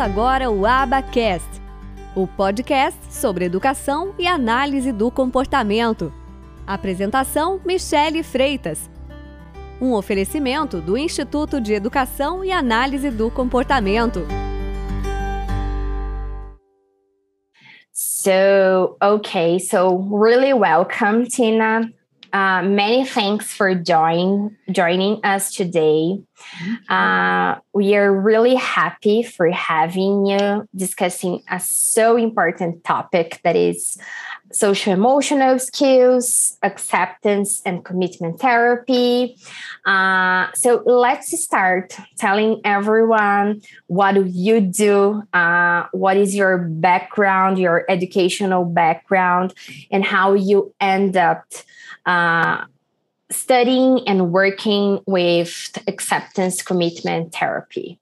Agora o Abacast, o podcast sobre educação e análise do comportamento. Apresentação: Michele Freitas. Um oferecimento do Instituto de Educação e Análise do Comportamento. So, okay, so really welcome, Tina. Uh, many thanks for join, joining us today. Uh, we are really happy for having you discussing a so important topic that is social emotional skills, acceptance, and commitment therapy. Uh, so let's start telling everyone what do you do, uh, what is your background, your educational background, and how you end up uh, studying and working with acceptance commitment therapy.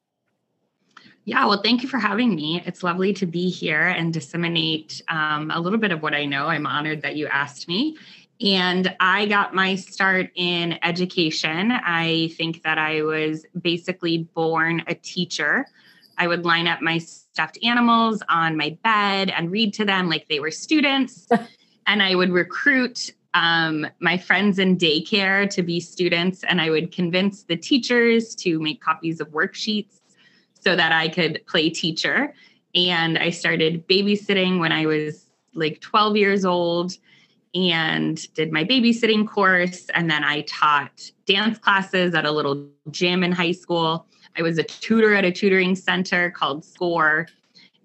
Yeah, well, thank you for having me. It's lovely to be here and disseminate um, a little bit of what I know. I'm honored that you asked me. And I got my start in education. I think that I was basically born a teacher. I would line up my stuffed animals on my bed and read to them like they were students. and I would recruit um, my friends in daycare to be students, and I would convince the teachers to make copies of worksheets so that I could play teacher. And I started babysitting when I was like 12 years old and did my babysitting course. And then I taught dance classes at a little gym in high school. I was a tutor at a tutoring center called SCORE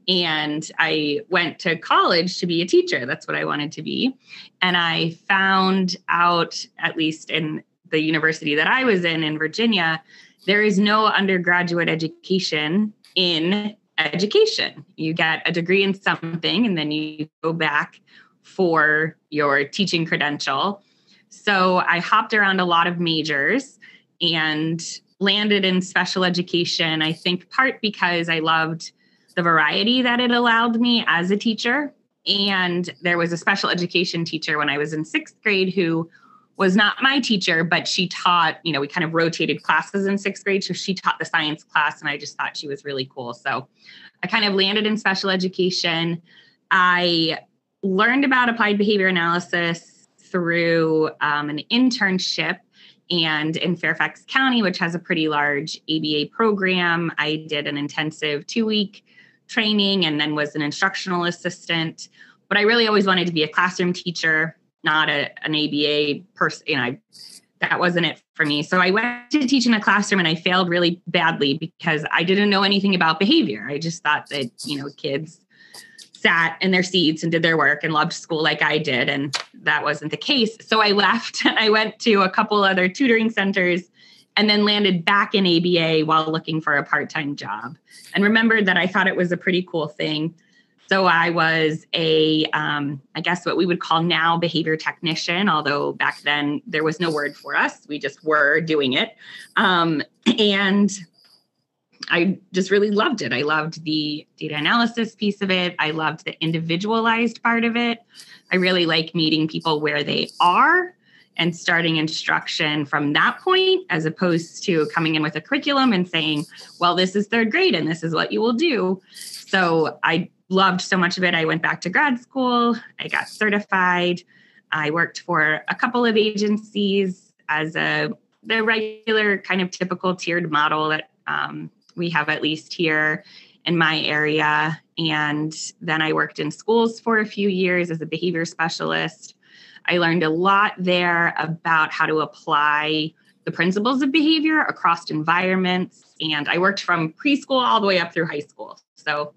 and I went to college to be a teacher. That's what I wanted to be. And I found out, at least in the university that I was in in Virginia, there is no undergraduate education in education. You get a degree in something and then you go back for your teaching credential. So I hopped around a lot of majors and landed in special education. I think part because I loved the variety that it allowed me as a teacher. And there was a special education teacher when I was in sixth grade who was not my teacher, but she taught, you know, we kind of rotated classes in sixth grade. So she taught the science class, and I just thought she was really cool. So I kind of landed in special education. I learned about applied behavior analysis through um, an internship and in Fairfax County, which has a pretty large ABA program, I did an intensive two week training and then was an instructional assistant. But I really always wanted to be a classroom teacher, not a, an ABA person. You know, I, that wasn't it for me. So I went to teach in a classroom and I failed really badly because I didn't know anything about behavior. I just thought that, you know, kids sat in their seats and did their work and loved school like I did. And that wasn't the case. So I left and I went to a couple other tutoring centers and then landed back in ABA while looking for a part time job. And remembered that I thought it was a pretty cool thing. So I was a, um, I guess what we would call now behavior technician, although back then there was no word for us. We just were doing it. Um, and I just really loved it. I loved the data analysis piece of it. I loved the individualized part of it. I really like meeting people where they are and starting instruction from that point as opposed to coming in with a curriculum and saying well this is third grade and this is what you will do so i loved so much of it. I went back to grad school. I got certified. I worked for a couple of agencies as a the regular kind of typical tiered model that um, we have at least here in my area. And then i worked in schools for a few years as a behavior specialist. I learned a lot there about how to apply the principles of behavior across environments. And I worked from preschool all the way up through high school. So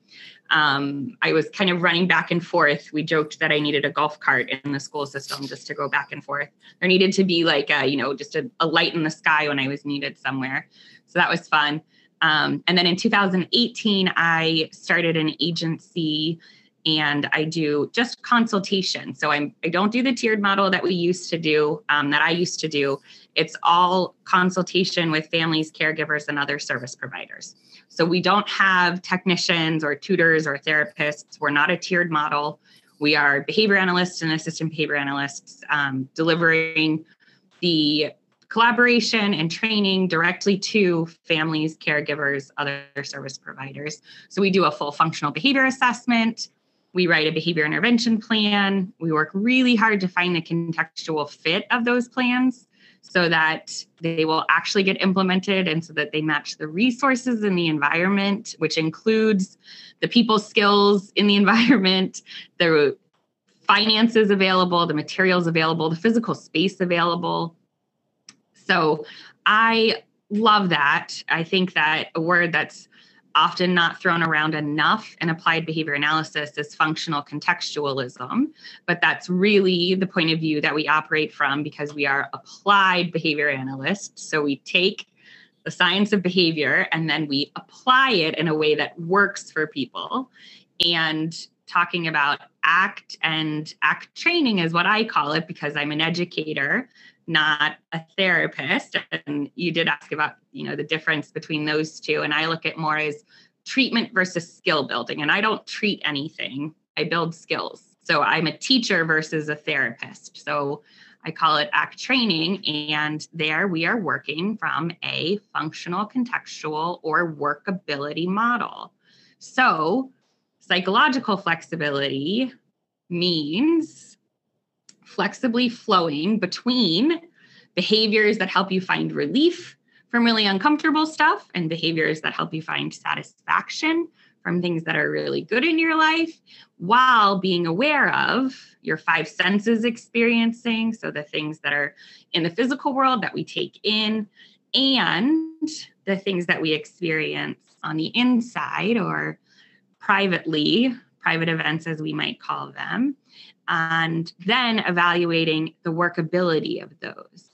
um, I was kind of running back and forth. We joked that I needed a golf cart in the school system just to go back and forth. There needed to be like a, you know, just a, a light in the sky when I was needed somewhere. So that was fun. Um, and then in 2018, I started an agency and I do just consultation. So I'm I don't do the tiered model that we used to do, um, that I used to do. It's all consultation with families, caregivers, and other service providers. So we don't have technicians or tutors or therapists. We're not a tiered model. We are behavior analysts and assistant behavior analysts um, delivering the collaboration and training directly to families, caregivers, other service providers. So we do a full functional behavior assessment. We write a behavior intervention plan. We work really hard to find the contextual fit of those plans so that they will actually get implemented and so that they match the resources in the environment, which includes the people skills in the environment, the finances available, the materials available, the physical space available. So I love that. I think that a word that's often not thrown around enough in applied behavior analysis is functional contextualism. But that's really the point of view that we operate from because we are applied behavior analysts. So we take the science of behavior and then we apply it in a way that works for people. And talking about ACT and ACT training is what I call it because I'm an educator not a therapist and you did ask about you know the difference between those two and i look at more as treatment versus skill building and i don't treat anything i build skills. So i'm a teacher versus a therapist. So i call it act training and there we are working from a functional contextual or workability model. So psychological flexibility means flexibly flowing between behaviors that help you find relief from really uncomfortable stuff and behaviors that help you find satisfaction from things that are really good in your life while being aware of your five senses experiencing. So, the things that are in the physical world that we take in and the things that we experience on the inside or privately, private events as we might call them and then evaluating the workability of those.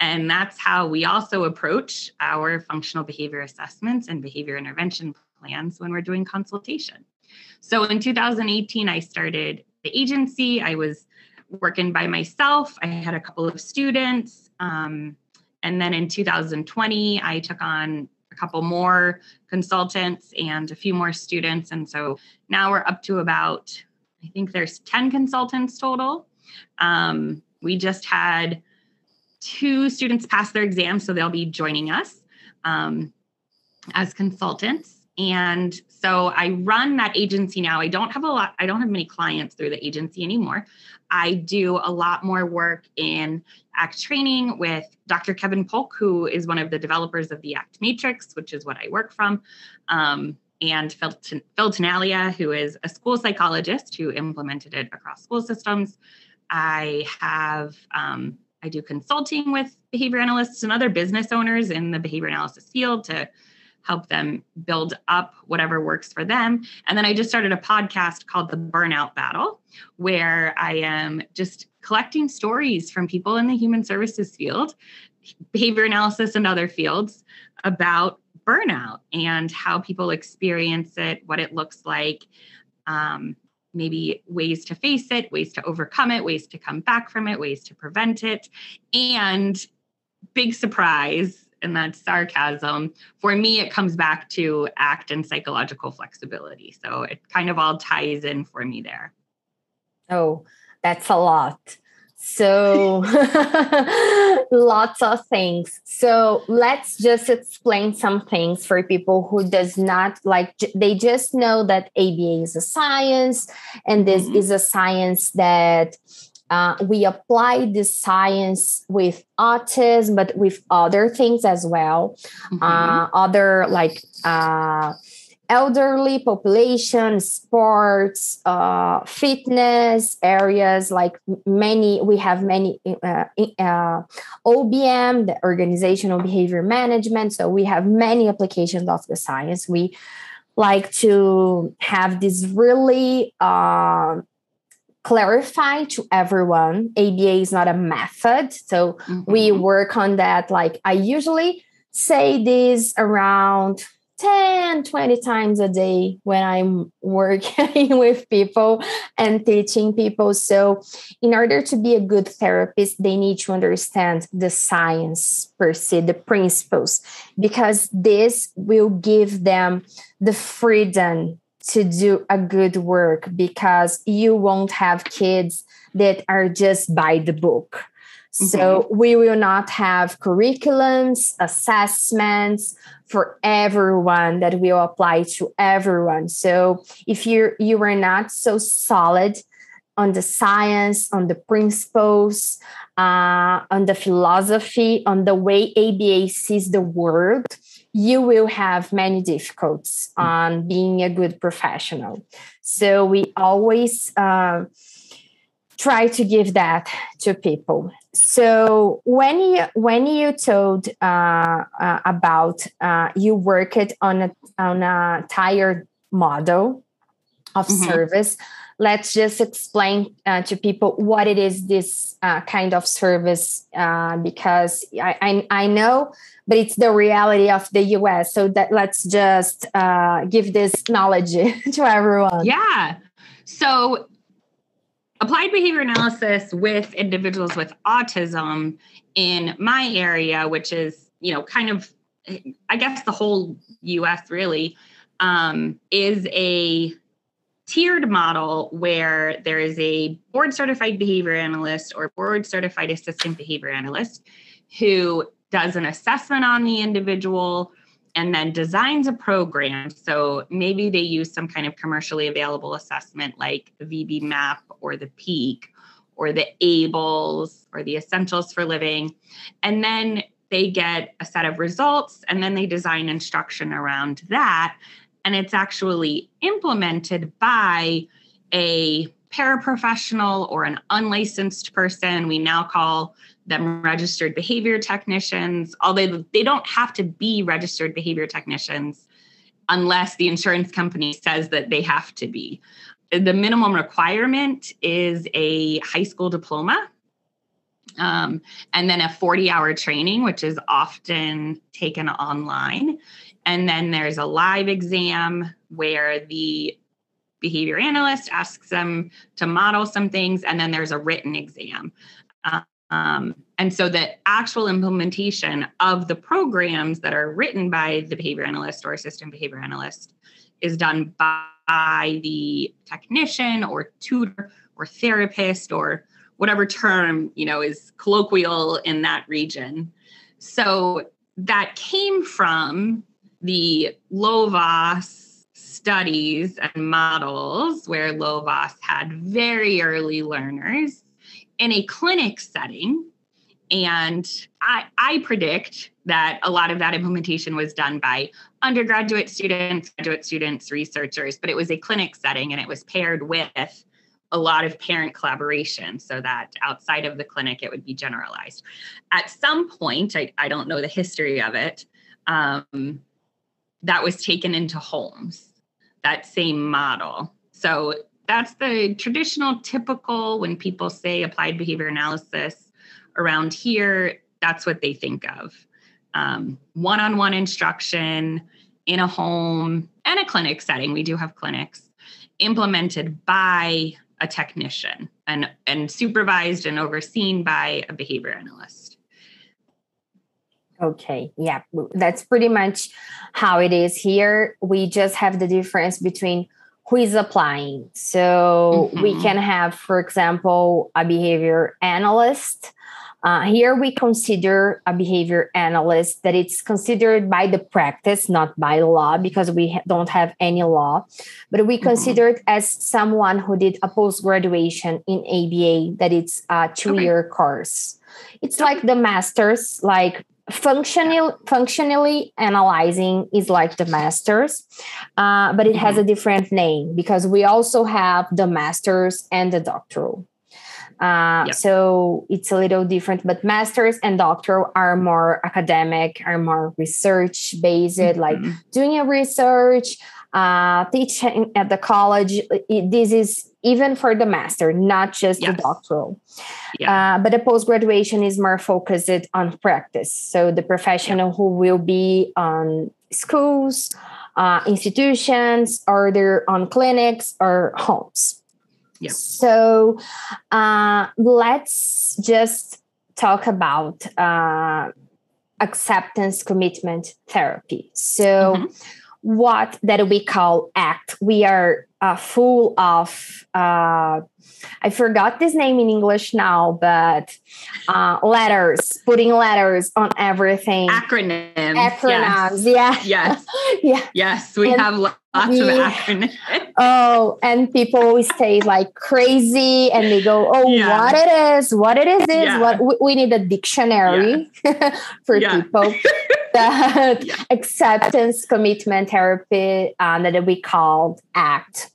And that's how we also approach our functional behavior assessments and behavior intervention plans when we're doing consultation. So in 2018, I started the agency. I was working by myself, I had a couple of students. Um, and then in 2020, I took on a couple more consultants and a few more students. And so now we're up to about I think there's 10 consultants total. Um, we just had two students pass their exam, so they'll be joining us um, as consultants. And so I run that agency now. I don't have a lot, I don't have many clients through the agency anymore. I do a lot more work in ACT training with Dr. Kevin Polk, who is one of the developers of the ACT Matrix, which is what I work from. Um, and Phil, Tenalia, who is a school psychologist who implemented it across school systems. I have um, I do consulting with behavior analysts and other business owners in the behavior analysis field to help them build up whatever works for them. And then I just started a podcast called The Burnout Battle, where I am just collecting stories from people in the human services field, behavior analysis, and other fields about burnout and how people experience it, what it looks like, um, maybe ways to face it, ways to overcome it, ways to come back from it, ways to prevent it. And big surprise, and that's sarcasm. For me, it comes back to act and psychological flexibility. So it kind of all ties in for me there. Oh, that's a lot. So lots of things. So let's just explain some things for people who does not like they just know that ABA is a science and this mm-hmm. is a science that uh, we apply this science with autism, but with other things as well. Mm-hmm. Uh, other like uh, elderly population, sports, uh, fitness areas, like many, we have many uh, uh, OBM, the organizational behavior management. So we have many applications of the science. We like to have this really uh, clarify to everyone. ABA is not a method. So mm-hmm. we work on that. Like I usually say this around 10 20 times a day when i'm working with people and teaching people. So in order to be a good therapist they need to understand the science per se the principles because this will give them the freedom to do a good work because you won't have kids that are just by the book So mm-hmm. we will not have curriculums, assessments for everyone that will apply to everyone. So if you you are not so solid on the science, on the principles, uh, on the philosophy, on the way ABA sees the world, you will have many difficulties on being a good professional. So we always uh, try to give that to people. So when you when you told uh, uh, about uh, you worked on a on a tiered model of mm-hmm. service, let's just explain uh, to people what it is this uh, kind of service uh, because I, I, I know but it's the reality of the us so that let's just uh, give this knowledge to everyone yeah so applied behavior analysis with individuals with autism in my area, which is, you know, kind of, I guess the whole US really, um, is a tiered model where there is a board certified behavior analyst or board certified assistant behavior analyst who does an assessment on the individual and then designs a program. So maybe they use some kind of commercially available assessment like VB MAPP or the PEAK or the ABLLS or the Essentials for Living. And then they get a set of results and then they design instruction around that. And it's actually implemented by a paraprofessional or an unlicensed person. We now call them registered behavior technicians, although they don't have to be registered behavior technicians unless the insurance company says that they have to be. The minimum requirement is a high school diploma um, and then a 40 hour training, which is often taken online. And then there's a live exam where the behavior analyst asks them to model some things, and then there's a written exam. Um, and so the actual implementation of the programs that are written by the behavior analyst or assistant behavior analyst is done by the technician or tutor or therapist or whatever term you know is colloquial in that region. So that came from the Lovaas studies and models where Lovaas had very early learners in a clinic setting. And I, I predict that a lot of that implementation was done by undergraduate students, graduate students, researchers, but it was a clinic setting and it was paired with a lot of parent collaboration so that outside of the clinic it would be generalized. At some point, I, I don't know the history of it, um, that was taken into homes, that same model. So that's the traditional typical when people say applied behavior analysis around here that's what they think of. Um, one-on-one instruction in a home and a clinic setting we do have clinics implemented by a technician and, and supervised and overseen by a behavior analyst. Okay yeah that's pretty much how it is here. We just have the difference between who is applying. So mm-hmm. we can have, for example, a behavior analyst. Uh, here we consider a behavior analyst that it's considered by the practice, not by law, because we ha- don't have any law. But we mm-hmm. consider it as someone who did a post graduation in ABA, that it's a two year okay. course. It's like the master's, like functionally functionally analyzing is like the masters uh, but it has a mm-hmm. different name because we also have the masters and the doctoral uh, yep. so it's a little different but masters and doctoral are more academic are more research based mm-hmm. like doing a research uh, teaching at the college it, this is even for the master, not just yes. the doctoral. Yeah. Uh, but the post graduation is more focused on practice. So the professional yeah. who will be on schools, uh, institutions, or they're on clinics or homes. Yeah. So uh, let's just talk about uh, acceptance commitment therapy. So. Mm-hmm what that we call ACT. We are uh, full of uh, I forgot this name in English now, but uh, letters, putting letters on everything. Acronyms. Acronyms. Yes. Yeah. Yes. yeah. Yes. We and have lots we, of acronyms. Oh, and people always stay like crazy and they go, Oh, yeah. what it is, what it is, is yeah. what we, we, need a dictionary yeah. for people. that acceptance commitment therapy um, that we called ACT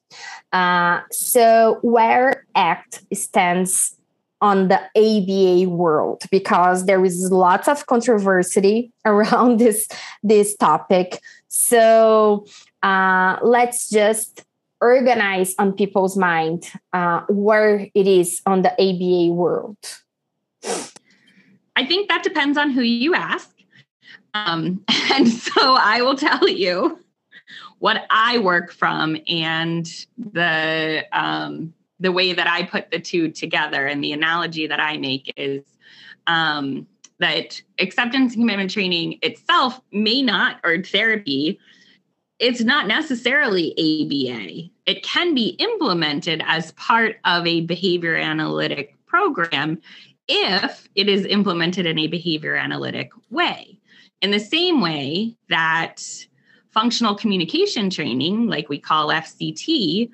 uh, so, where ACT stands on the ABA world, because there is lots of controversy around this this topic. So, uh, let's just organize on people's mind uh, where it is on the ABA world. I think that depends on who you ask. Um, and so I will tell you what I work from and the um, the way that I put the two together. And the analogy that I make is um, that acceptance and commitment training itself may not, or therapy, it's not necessarily ABA. It can be implemented as part of a behavior analytic program if it is implemented in a behavior analytic way. In the same way that functional communication training, like we call FCT,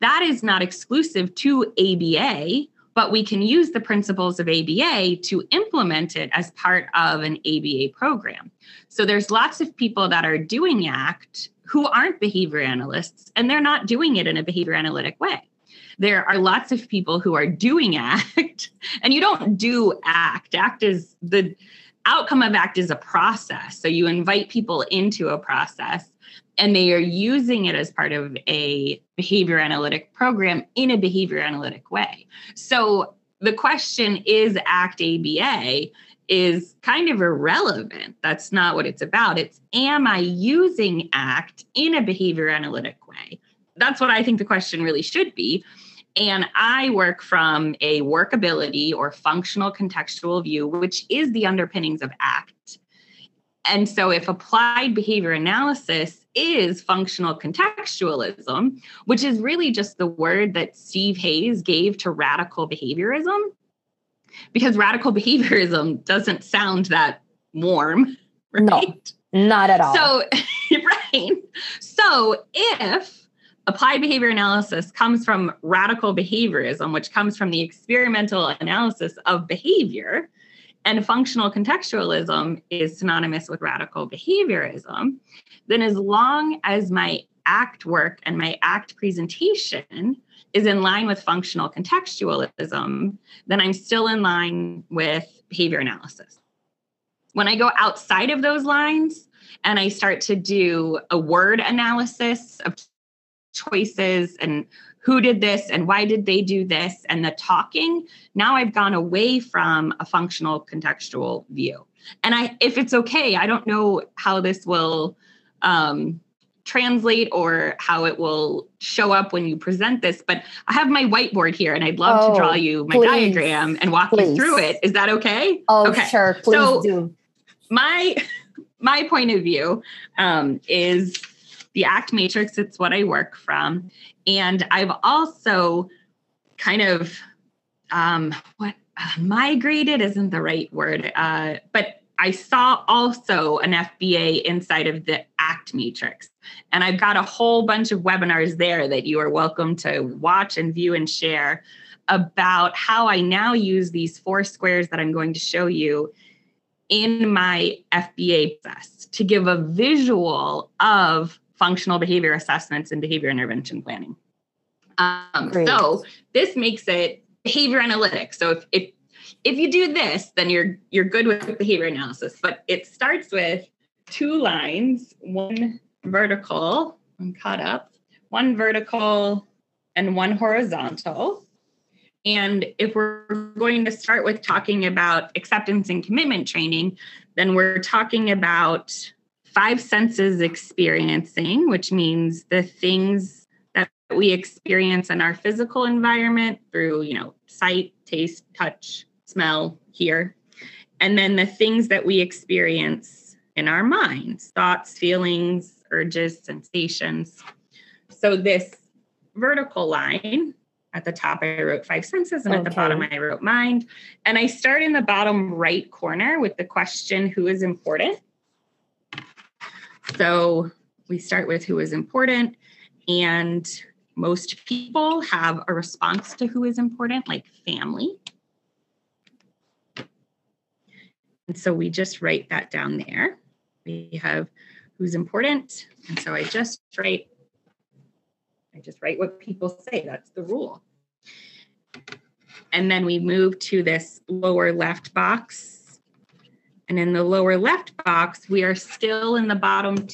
that is not exclusive to ABA, but we can use the principles of ABA to implement it as part of an ABA program. So there's lots of people that are doing ACT who aren't behavior analysts, and they're not doing it in a behavior analytic way. There are lots of people who are doing ACT, and you don't do ACT. ACT is the outcome of ACT is a process. So you invite people into a process and they are using it as part of a behavior analytic program in a behavior analytic way. So the question is ACT ABA is kind of irrelevant. That's not what it's about. It's am I using ACT in a behavior analytic way? That's what I think the question really should be. And I work from a workability or functional contextual view, which is the underpinnings of ACT. And so, if applied behavior analysis is functional contextualism, which is really just the word that Steve Hayes gave to radical behaviorism, because radical behaviorism doesn't sound that warm, right? No, not at all. So, right. So, if applied behavior analysis comes from radical behaviorism, which comes from the experimental analysis of behavior. And functional contextualism is synonymous with radical behaviorism. Then, as long as my ACT work and my ACT presentation is in line with functional contextualism, then I'm still in line with behavior analysis. When I go outside of those lines and I start to do a word analysis of choices and who did this and why did they do this and the talking now i've gone away from a functional contextual view. And i if it's okay i don't know how this will um, translate or how it will show up when you present this but i have my whiteboard here and i'd love oh, to draw oh, you my please, diagram and walk please. you through it. Is that okay? Oh okay. sure. Please so do. my my point of view um, is the ACT matrix, it's what I work from. And I've also kind of um, what uh, migrated isn't the right word, uh, but I saw also an FBA inside of the ACT matrix. And I've got a whole bunch of webinars there that you are welcome to watch and view and share about how I now use these four squares that I'm going to show you in my FBA process to give a visual of functional behavior assessments and behavior intervention planning. Um, so this makes it behavior analytics. So if, if if you do this, then you're you're good with behavior analysis. But it starts with two lines, one vertical, I'm caught up, one vertical and one horizontal. And if we're going to start with talking about acceptance and commitment training, then we're talking about five senses experiencing, which means the things that we experience in our physical environment through, you know, sight, taste, touch, smell, hear. And then the things that we experience in our minds, thoughts, feelings, urges, sensations. So this vertical line. At the top, I wrote five senses, and okay. at the bottom, I wrote mind. And I start in the bottom right corner with the question, Who is important? So we start with who is important, and most people have a response to who is important, like family. And so we just write that down there. We have who's important. And so I just write, I just write what people say. That's the rule. And then we move to this lower left box. And in the lower left box, we are still in the bottom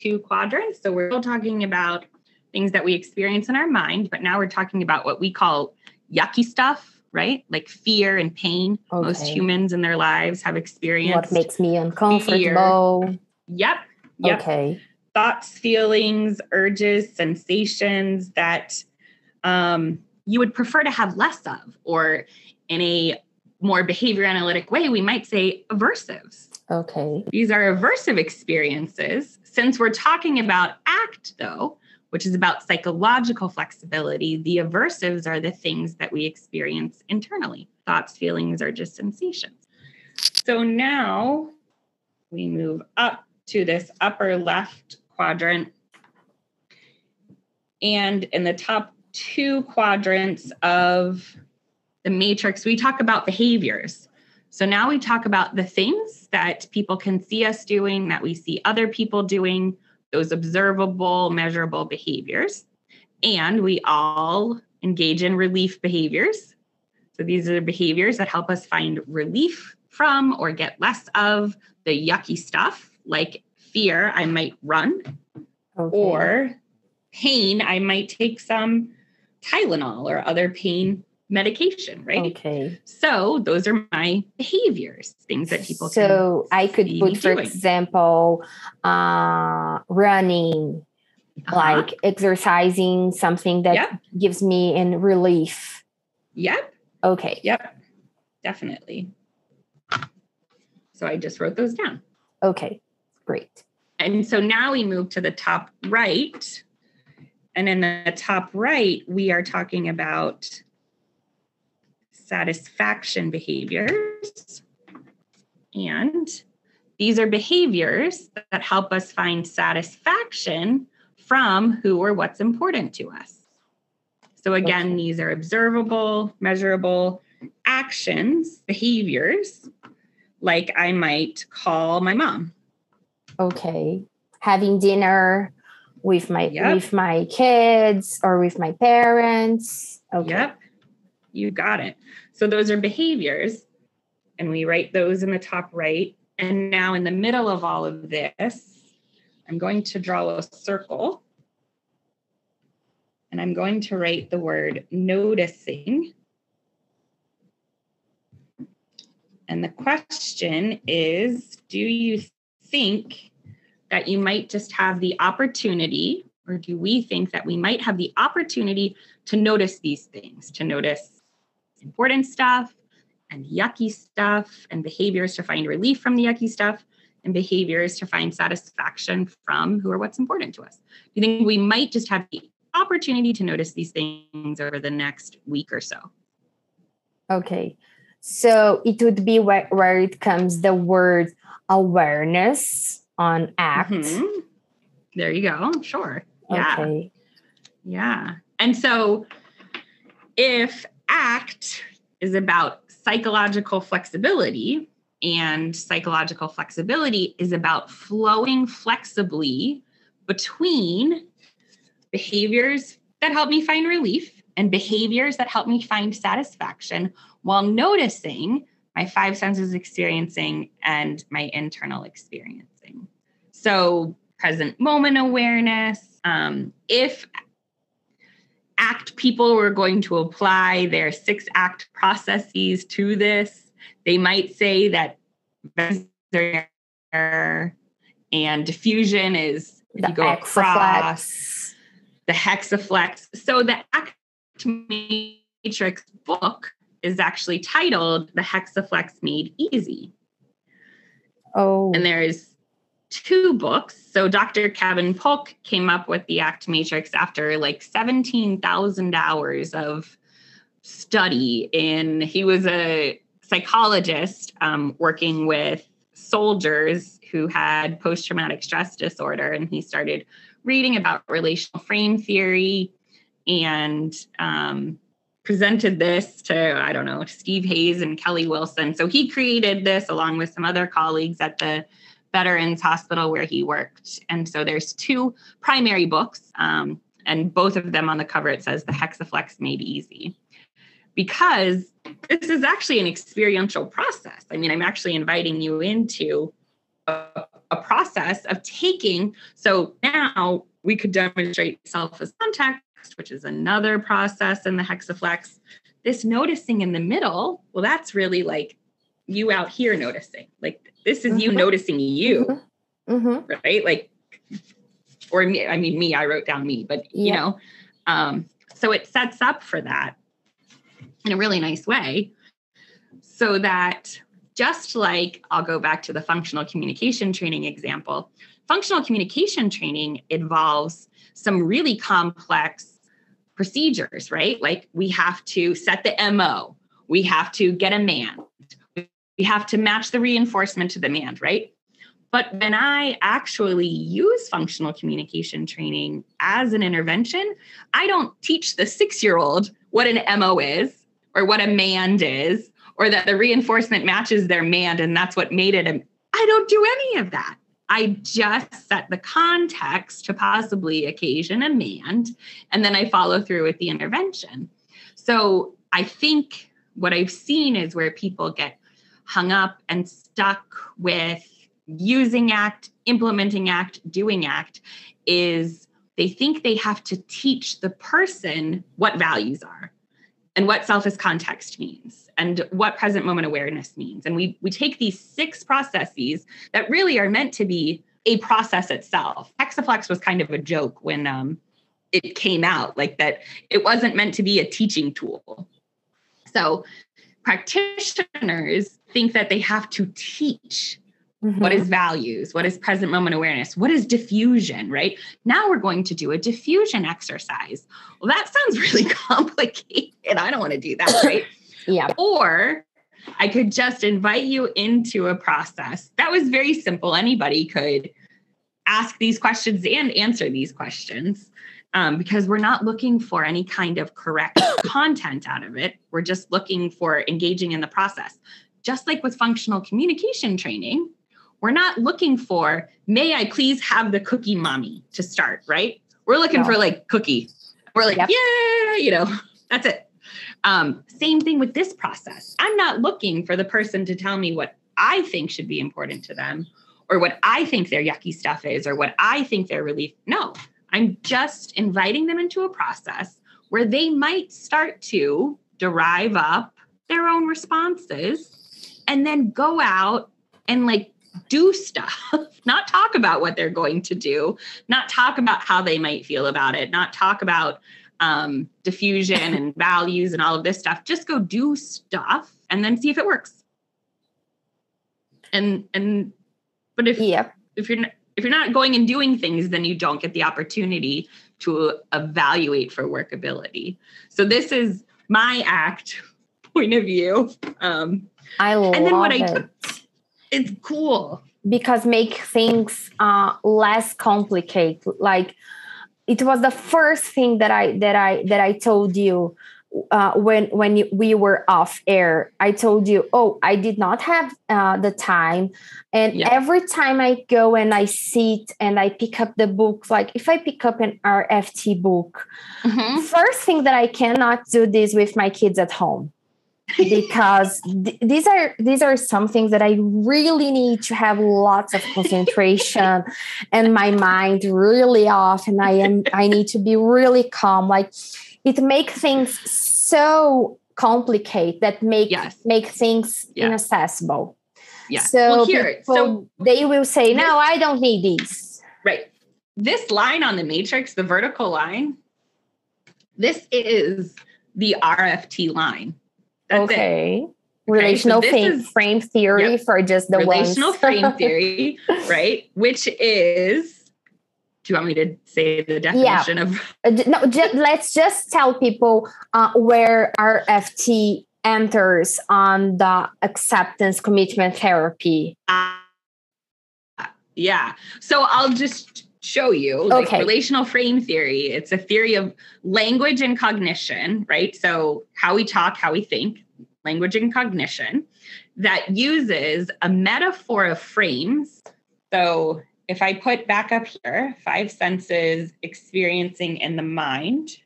two quadrants. So we're still talking about things that we experience in our mind, but now we're talking about what we call yucky stuff right? Like fear and pain. Okay. Most humans in their lives have experienced. What makes me uncomfortable? Fear. Yep. Yep. Okay. Thoughts, feelings, urges, sensations that um, you would prefer to have less of, or in a more behavior analytic way, we might say aversives. Okay. These are aversive experiences. Since we're talking about ACT, though, which is about psychological flexibility, the aversives are the things that we experience internally. Thoughts, feelings or just sensations. So now we move up to this upper left quadrant. And in the top two quadrants of the matrix, we talk about behaviors. So now we talk about the things that people can see us doing, that we see other people doing, those observable, measurable behaviors. And we all engage in relief behaviors. So these are behaviors that help us find relief from or get less of the yucky stuff, like fear, I might run, okay. or pain, I might take some Tylenol or other pain medication, right? Okay. So those are my behaviors, things that people so I could put, for doing. example, uh, running, uh-huh. like exercising, something that yep. gives me in relief. Yep. Okay. Yep. Definitely. So I just wrote those down. Okay. Great. And so now we move to the top right. And in the top right, we are talking about satisfaction behaviors. And these are behaviors that help us find satisfaction from who or what's important to us. So, again, okay. these are observable, measurable actions, behaviors, like I might call my mom. Okay. Having dinner with my yep. with my kids or with my parents. Okay. Yep. You got it. So those are behaviors, and we write those in the top right. And now in the middle of all of this, I'm going to draw a circle. And I'm going to write the word noticing. And the question is Do you think that you might just have the opportunity, or do we think that we might have the opportunity to notice these things, to notice important stuff and yucky stuff and behaviors to find relief from the yucky stuff and behaviors to find satisfaction from who or what's important to us. Do you think we might just have the opportunity to notice these things over the next week or so? Okay. So it would be where, where it comes the word awareness on act. Mm-hmm. There you go. Sure. Yeah. Okay. Yeah. And so if ACT is about psychological flexibility, and psychological flexibility is about flowing flexibly between behaviors that help me find relief and behaviors that help me find satisfaction while noticing my five senses experiencing and my internal experiencing. So, present moment awareness. Um, if ACT people were going to apply their six ACT processes to this, they might say that and defusion is the you go across the hexaflex. So the ACT matrix book is actually titled The Hexaflex Made Easy. Oh. And there is two books. So Dr. Kevin Polk came up with the ACT matrix after like 17,000 hours of study in he was a psychologist um, working with soldiers who had post-traumatic stress disorder and he started reading about relational frame theory and um, presented this to i don't know steve hayes and kelly wilson so he created this along with some other colleagues at the veterans hospital where he worked and so there's two primary books um, and both of them on the cover it says the hexaflex made easy because this is actually an experiential process i mean i'm actually inviting you into a, a process of taking so now we could demonstrate self as context which is another process in the hexaflex. This noticing in the middle, well, that's really like you out here noticing. Like this is mm-hmm. you noticing you, mm-hmm. mm-hmm. right? Like, or me, I mean, me, I wrote down me, but yeah. you know, um, so it sets up for that in a really nice way so that just like I'll go back to the functional communication training example, functional communication training involves some really complex procedures, right? Like we have to set the MO, we have to get a MAND, we have to match the reinforcement to the MAND, right? But when I actually use functional communication training as an intervention, I don't teach the six year old what an MO is or what a MAND is or that the reinforcement matches their MAND and that's what made it a. I don't do any of that. I just set the context to possibly occasion a MAND, and then I follow through with the intervention. So I think what I've seen is where people get hung up and stuck with using ACT, implementing ACT, doing ACT is they think they have to teach the person what values are and what self as context means and what present moment awareness means. And we we take these six processes that really are meant to be a process itself. Hexaflex was kind of a joke when um, it came out, like that it wasn't meant to be a teaching tool. So practitioners think that they have to teach Mm-hmm. What is values? What is present moment awareness? What is defusion, right? Now we're going to do a defusion exercise. Well, that sounds really complicated. I don't want to do that, right? yeah. Or I could just invite you into a process that was very simple. Anybody could ask these questions and answer these questions um, because we're not looking for any kind of correct content out of it. We're just looking for engaging in the process. Just like with functional communication training, we're not looking for, may I please have the cookie mommy to start, right? We're looking no. for like cookie. We're like, yep. yeah, you know, that's it. Um, same thing with this process. I'm not looking for the person to tell me what I think should be important to them or what I think their yucky stuff is or what I think their relief. No, I'm just inviting them into a process where they might start to derive up their own responses and then go out and like do stuff, not talk about what they're going to do, not talk about how they might feel about it, not talk about um, defusion and values and all of this stuff. Just go do stuff and then see if it works. And and but if yep. if you're if you're not going and doing things, then you don't get the opportunity to evaluate for workability. So this is my act point of view. Um, I love and then what it. I it's cool because make things uh, less complicated like it was the first thing that i that i that i told you uh, when when we were off air i told you oh i did not have uh, the time and yeah. every time i go and i sit and i pick up the books like if i pick up an rft book mm-hmm. first thing that i cannot do this with my kids at home because th- these are these are some things that I really need to have lots of concentration and my mind really off and I am I need to be really calm like it makes things so complicated that make yes. make things yeah. inaccessible. Yeah. So well, here, people, so they will say, "No, I don't need these." Right. This line on the matrix, the vertical line, this is the RFT line. That's okay. It. relational okay, so frame, theory yep. for just the relational ones. frame theory, right? Which is do you want me to say the definition yeah. of uh, no just, let's just tell people uh, where rft enters on the acceptance commitment therapy uh, yeah so i'll just show you like okay. relational frame theory it's a theory of language and cognition right so how we talk how we think language and cognition that uses a metaphor of frames so if I put back up here, five senses experiencing in the mind.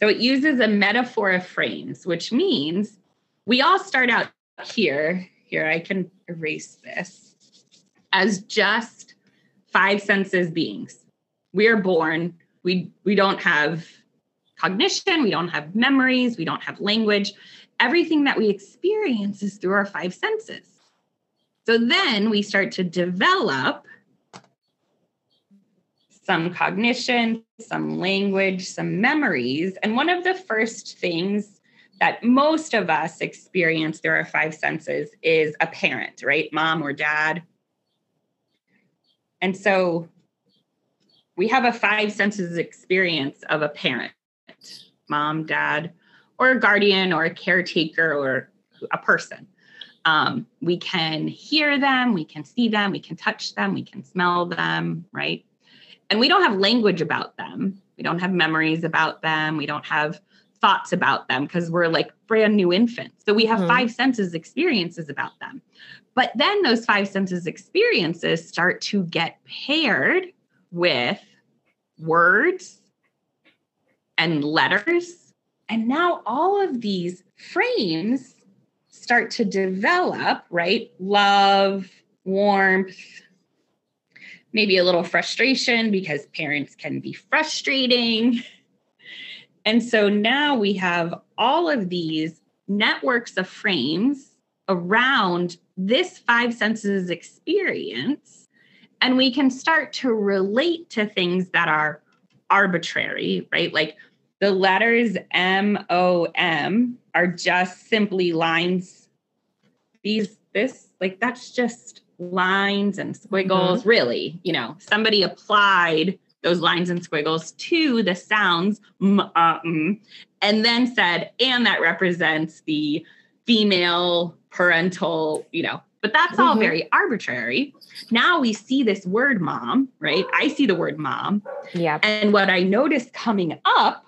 So it uses a metaphor of frames, which means we all start out here. Here, I can erase this as just five senses beings. We are born, we, we don't have cognition, we don't have memories, we don't have language. Everything that we experience is through our five senses. So then we start to develop some cognition, some language, some memories. And one of the first things that most of us experience through our five senses is a parent, right? Mom or dad. And so we have a five senses experience of a parent, mom, dad, or a guardian or a caretaker or a person. Um, we can hear them, we can see them, we can touch them, we can smell them, right? And we don't have language about them. We don't have memories about them. We don't have thoughts about them because we're like brand new infants. So we have mm-hmm. five senses experiences about them. But then those five senses experiences start to get paired with words and letters. And now all of these frames start to develop, right? Love, warmth, maybe a little frustration because parents can be frustrating. And so now we have all of these networks of frames around this five senses experience. And we can start to relate to things that are arbitrary, right? Like the letters M O M are just simply lines. These, this, like, that's just lines and squiggles. Mm-hmm. Really, you know, somebody applied those lines and squiggles to the sounds uh, mm, and then said, and that represents the female parental, you know, but that's mm-hmm. all very arbitrary. Now we see this word mom, right? I see the word mom. Yeah. And what I noticed coming up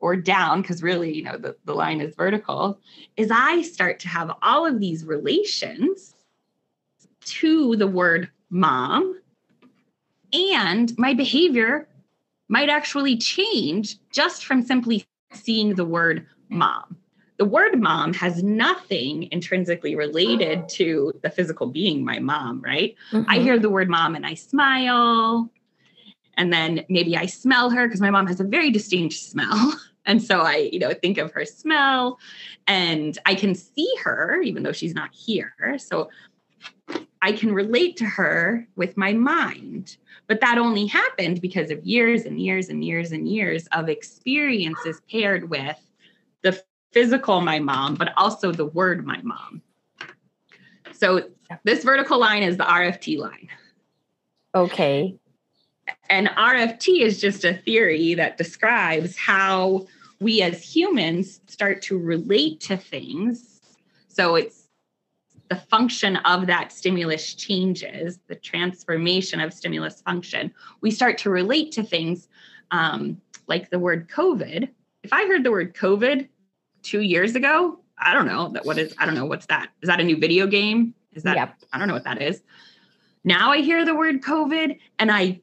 or down, because really, you know, the, the line is vertical, is I start to have all of these relations to the word mom. And my behavior might actually change just from simply seeing the word mom. The word mom has nothing intrinsically related to the physical being, my mom, right? Mm-hmm. I hear the word mom and I smile. And then maybe I smell her because my mom has a very distinct smell. And so I, you know, think of her smell and I can see her even though she's not here. So I can relate to her with my mind. But that only happened because of years and years and years and years of experiences paired with the physical my mom, but also the word my mom. So this vertical line is the RFT line. Okay and RFT is just a theory that describes how we as humans start to relate to things. So it's the function of that stimulus changes, the transformation of stimulus function. We start to relate to things um, like the word COVID. If I heard the word COVID two years ago, I don't know that what is I don't know what's that. Is that a new video game? Is that yep. I don't know what that is. Now I hear the word COVID and I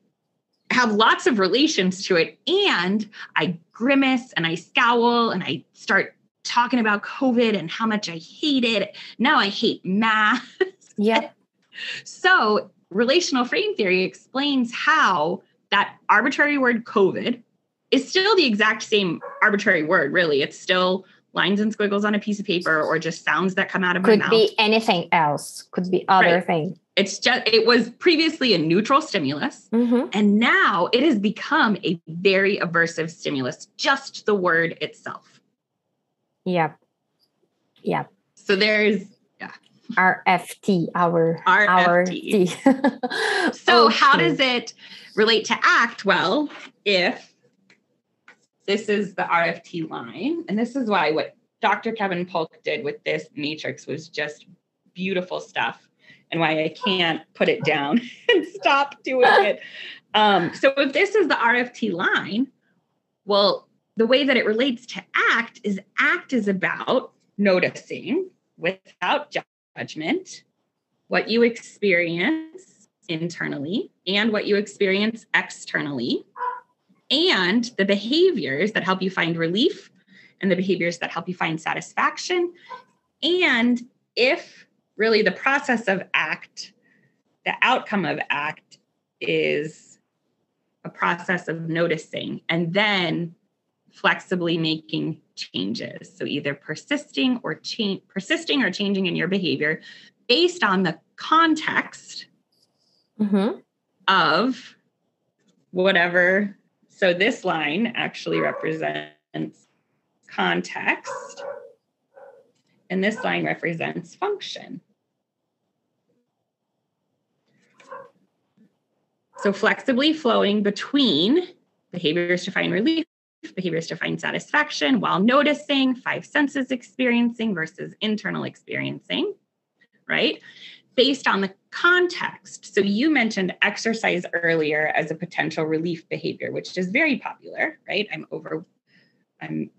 have lots of relations to it. And I grimace and I scowl and I start talking about COVID and how much I hate it. Now I hate math. Yeah. so, relational frame theory explains how that arbitrary word COVID is still the exact same arbitrary word, really. It's still lines and squiggles on a piece of paper or just sounds that come out of could my mouth. Could be anything else, could be other right. thing. It's just, it was previously a neutral stimulus. Mm-hmm. And now it has become a very aversive stimulus, just the word itself. Yep. Yep. So there's yeah. RFT, our RFT. RFT. So how does it relate to act? Well, if this is the RFT line, and this is why what Dr. Kevin Polk did with this matrix was just beautiful stuff, and why I can't put it down and stop doing it. Um, so if this is the RFT line, well, the way that it relates to act is act is about noticing without judgment what you experience internally and what you experience externally and the behaviors that help you find relief and the behaviors that help you find satisfaction. And if really the process of ACT, the outcome of ACT is a process of noticing and then flexibly making changes. So either persisting or change persisting or changing in your behavior based on the context Mm-hmm. of whatever so this line actually represents context, and this line represents function. So flexibly flowing between behaviors to find relief, behaviors to find satisfaction while noticing, five senses experiencing versus internal experiencing, right? Based on the context. So you mentioned exercise earlier as a potential relief behavior, which is very popular, right? I'm over, I'm,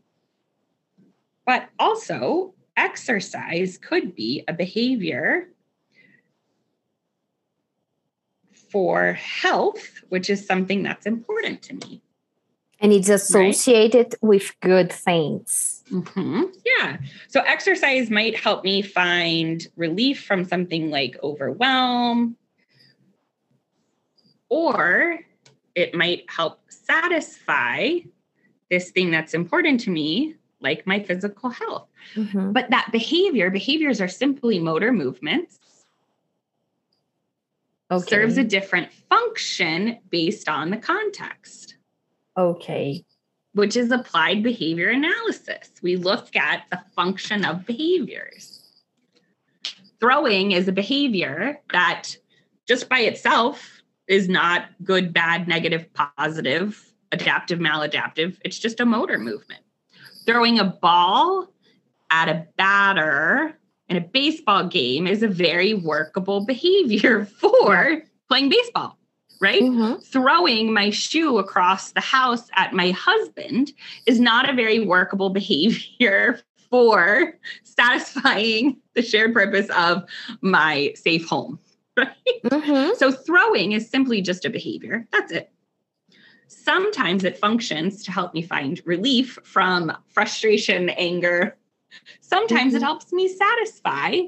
but also exercise could be a behavior for health, which is something that's important to me. And it's associated right? with good things. Mm-hmm. Yeah. So exercise might help me find relief from something like overwhelm, or it might help satisfy this thing that's important to me, like my physical health. Mm-hmm. But that behavior, behaviors are simply motor movements. Okay. Serves a different function based on the context. Okay which is applied behavior analysis. We look at the function of behaviors. Throwing is a behavior that just by itself is not good, bad, negative, positive, adaptive, maladaptive. It's just a motor movement. Throwing a ball at a batter in a baseball game is a very workable behavior for playing baseball right? Mm-hmm. Throwing my shoe across the house at my husband is not a very workable behavior for satisfying the shared purpose of my safe home, right? Mm-hmm. So throwing is simply just a behavior. That's it. Sometimes it functions to help me find relief from frustration, anger. Sometimes mm-hmm. it helps me satisfy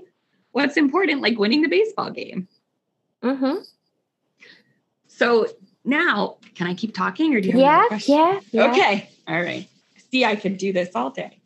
what's important, like winning the baseball game. Mm-hmm. So now, can I keep talking or do you have yeah, yeah, yeah. Okay. All right. See, I could do this all day.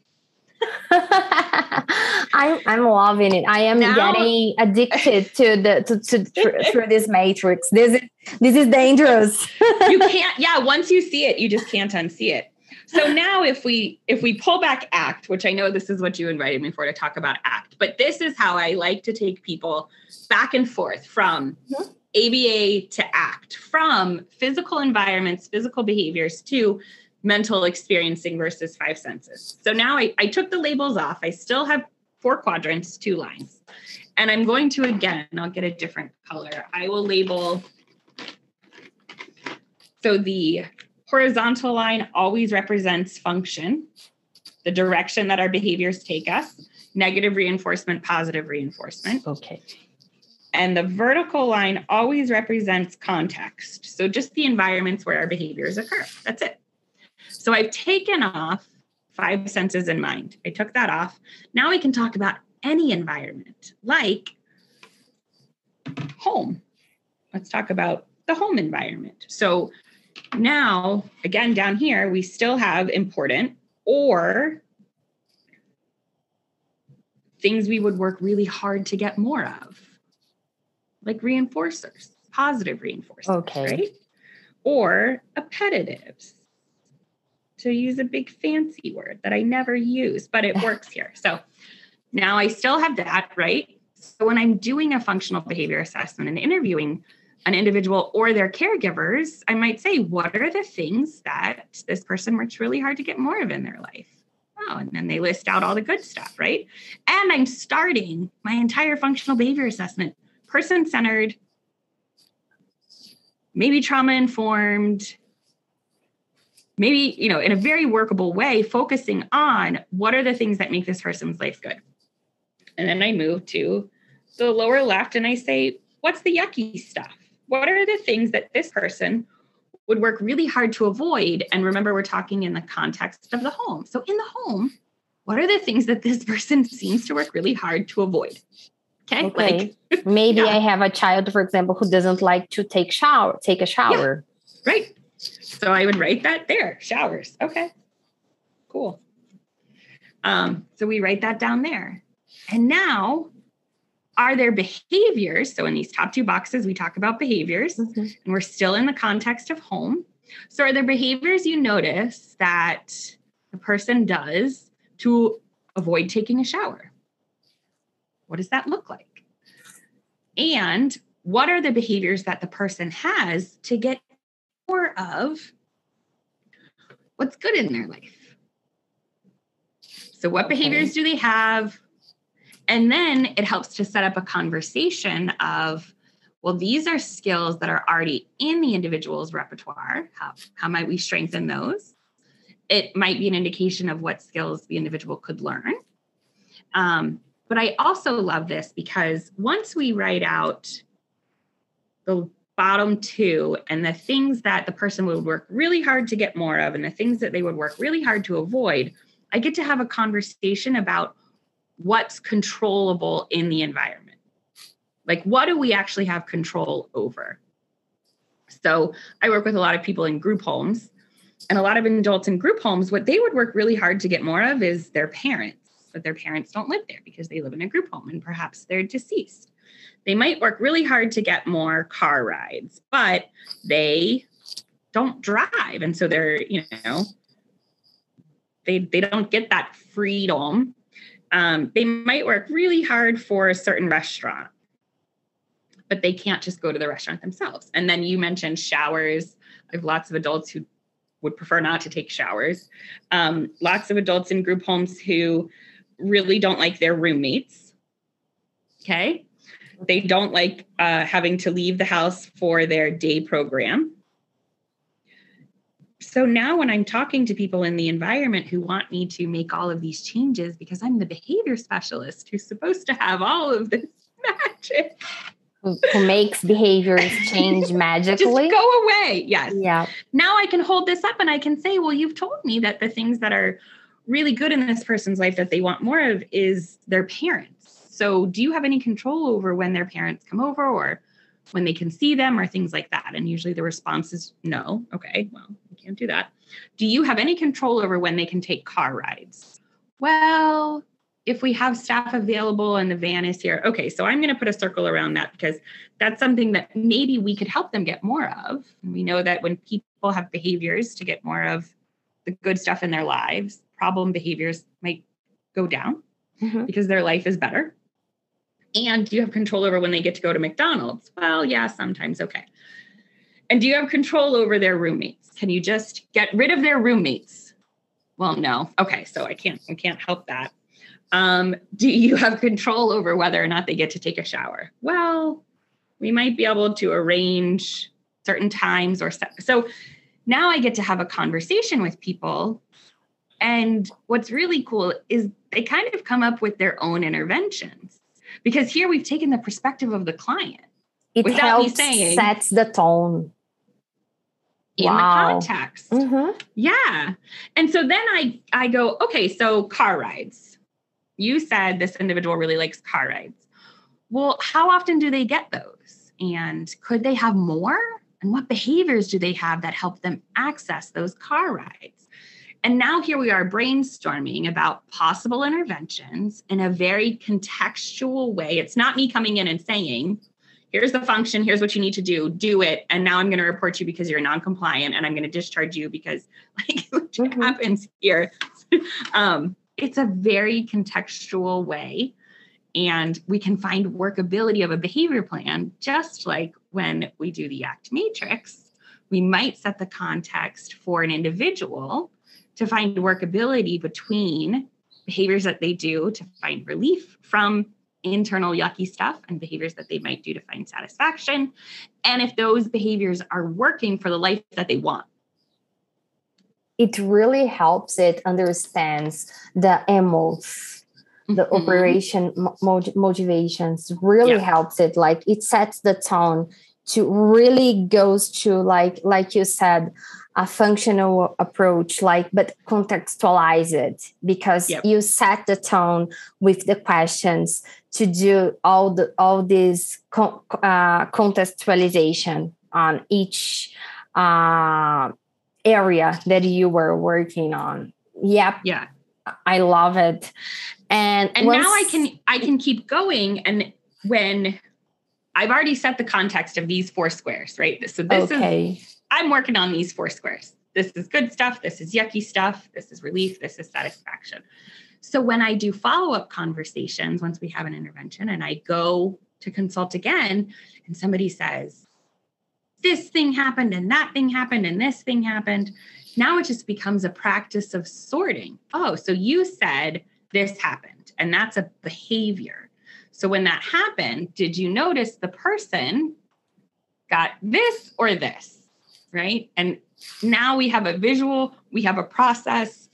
I'm I'm loving it. I am now, getting addicted to the to, to through, through this matrix. This is this is dangerous. you can't. Yeah, once you see it, you just can't unsee it. So now, if we if we pull back act, which I know this is what you invited me for to talk about act, but this is how I like to take people back and forth from. Mm-hmm ABA to ACT from physical environments, physical behaviors to mental experiencing versus five senses. So now I, I took the labels off. I still have four quadrants, two lines. And I'm going to again, I'll get a different color. I will label. So the horizontal line always represents function, the direction that our behaviors take us, negative reinforcement, positive reinforcement. Okay. And the vertical line always represents context. So just the environments where our behaviors occur. That's it. So I've taken off five senses in mind. I took that off. Now we can talk about any environment, like home. Let's talk about the home environment. So now, again, down here, we still have important or things we would work really hard to get more of like reinforcers, positive reinforcers, okay. right? Or appetitives. to use a big fancy word that I never use, but it works here. So now I still have that, right? So when I'm doing a functional behavior assessment and interviewing an individual or their caregivers, I might say, what are the things that this person works really hard to get more of in their life? Oh, and then they list out all the good stuff, right? And I'm starting my entire functional behavior assessment person centered, maybe trauma informed, maybe, you know, in a very workable way, focusing on what are the things that make this person's life good. And then I move to the lower left and I say, what's the yucky stuff? What are the things that this person would work really hard to avoid? And remember, we're talking in the context of the home. So, in the home, what are the things that this person seems to work really hard to avoid? Okay. okay. Like, maybe yeah. I have a child, for example, who doesn't like to take shower, take a shower. Yeah. Right. So I would write that there. Showers. Okay. Cool. Um, so we write that down there. And now are there behaviors? So in these top two boxes, we talk about behaviors, mm-hmm. and we're still in the context of home. So are there behaviors you notice that the person does to avoid taking a shower? What does that look like? And what are the behaviors that the person has to get more of what's good in their life? So, what okay. behaviors do they have? And then it helps to set up a conversation of, well, these are skills that are already in the individual's repertoire. How, how might we strengthen those? It might be an indication of what skills the individual could learn. Um, but I also love this because once we write out the bottom two and the things that the person would work really hard to get more of and the things that they would work really hard to avoid, I get to have a conversation about what's controllable in the environment. Like, what do we actually have control over? So, I work with a lot of people in group homes, and a lot of adults in group homes, what they would work really hard to get more of is their parents, but their parents don't live there because they live in a group home and perhaps they're deceased. They might work really hard to get more car rides, but they don't drive. And so they're, you know, they, they don't get that freedom um, they might work really hard for a certain restaurant, but they can't just go to the restaurant themselves. And then you mentioned showers. I have lots of adults who would prefer not to take showers. Um, lots of adults in group homes who really don't like their roommates. Okay. They don't like uh, having to leave the house for their day program so now when I'm talking to people in the environment who want me to make all of these changes because I'm the behavior specialist who's supposed to have all of this magic. Who, makes behaviors change magically. Just go away. Yes. Yeah. Now I can hold this up and I can say, well, you've told me that the things that are really good in this person's life that they want more of is their parents. So do you have any control over when their parents come over or when they can see them or things like that? And usually the response is no. Okay, well, you can't do that. Do you have any control over when they can take car rides? Well, if we have staff available and the van is here, okay, so I'm going to put a circle around that because that's something that maybe we could help them get more of. we know that when people have behaviors to get more of the good stuff in their lives, problem behaviors might go down mm-hmm. because their life is better. And do you have control over when they get to go to McDonald's? Well, yeah, sometimes. Okay. And do you have control over their roommates? Can you just get rid of their roommates? Well, no. Okay, so I can't I can't help that. Um, do you have control over whether or not they get to take a shower? Well, we might be able to arrange certain times or so. so now I get to have a conversation with people. And what's really cool is they kind of come up with their own interventions because here we've taken the perspective of the client. It helps saying, sets the tone in wow. the context. Mm-hmm. Yeah. And so then I I go, okay, so car rides. You said this individual really likes car rides. Well, how often do they get those? And could they have more? And what behaviors do they have that help them access those car rides? And now here we are brainstorming about possible interventions in a very contextual way. It's not me coming in and saying, here's the function, here's what you need to do, do it. And now I'm going to report you because you're non-compliant and I'm going to discharge you because like what mm-hmm. happens here. um, it's a very contextual way. And we can find workability of a behavior plan, just like when we do the ACT matrix. We might set the context for an individual to find workability between behaviors that they do to find relief from internal yucky stuff and behaviors that they might do to find satisfaction. And if those behaviors are working for the life that they want. It really helps it understands the emos, the mm-hmm. operation mo- motivations really yeah. helps it. Like it sets the tone to really goes to like like you said a functional approach like but contextualize it because yep. you set the tone with the questions to do all the all this uh, contextualization on each uh, area that you were working on yep yeah i love it and and once- now i can i can keep going and when I've already set the context of these four squares, right? So this okay. is I'm working on these four squares. This is good stuff, this is yucky stuff, this is relief, this is satisfaction. So when I do follow-up conversations once we have an intervention and I go to consult again and somebody says this thing happened and that thing happened and this thing happened, now it just becomes a practice of sorting. Oh, so you said this happened and that's a behavior so when that happened, did you notice the person got this or this? Right. And now we have a visual, we have a process.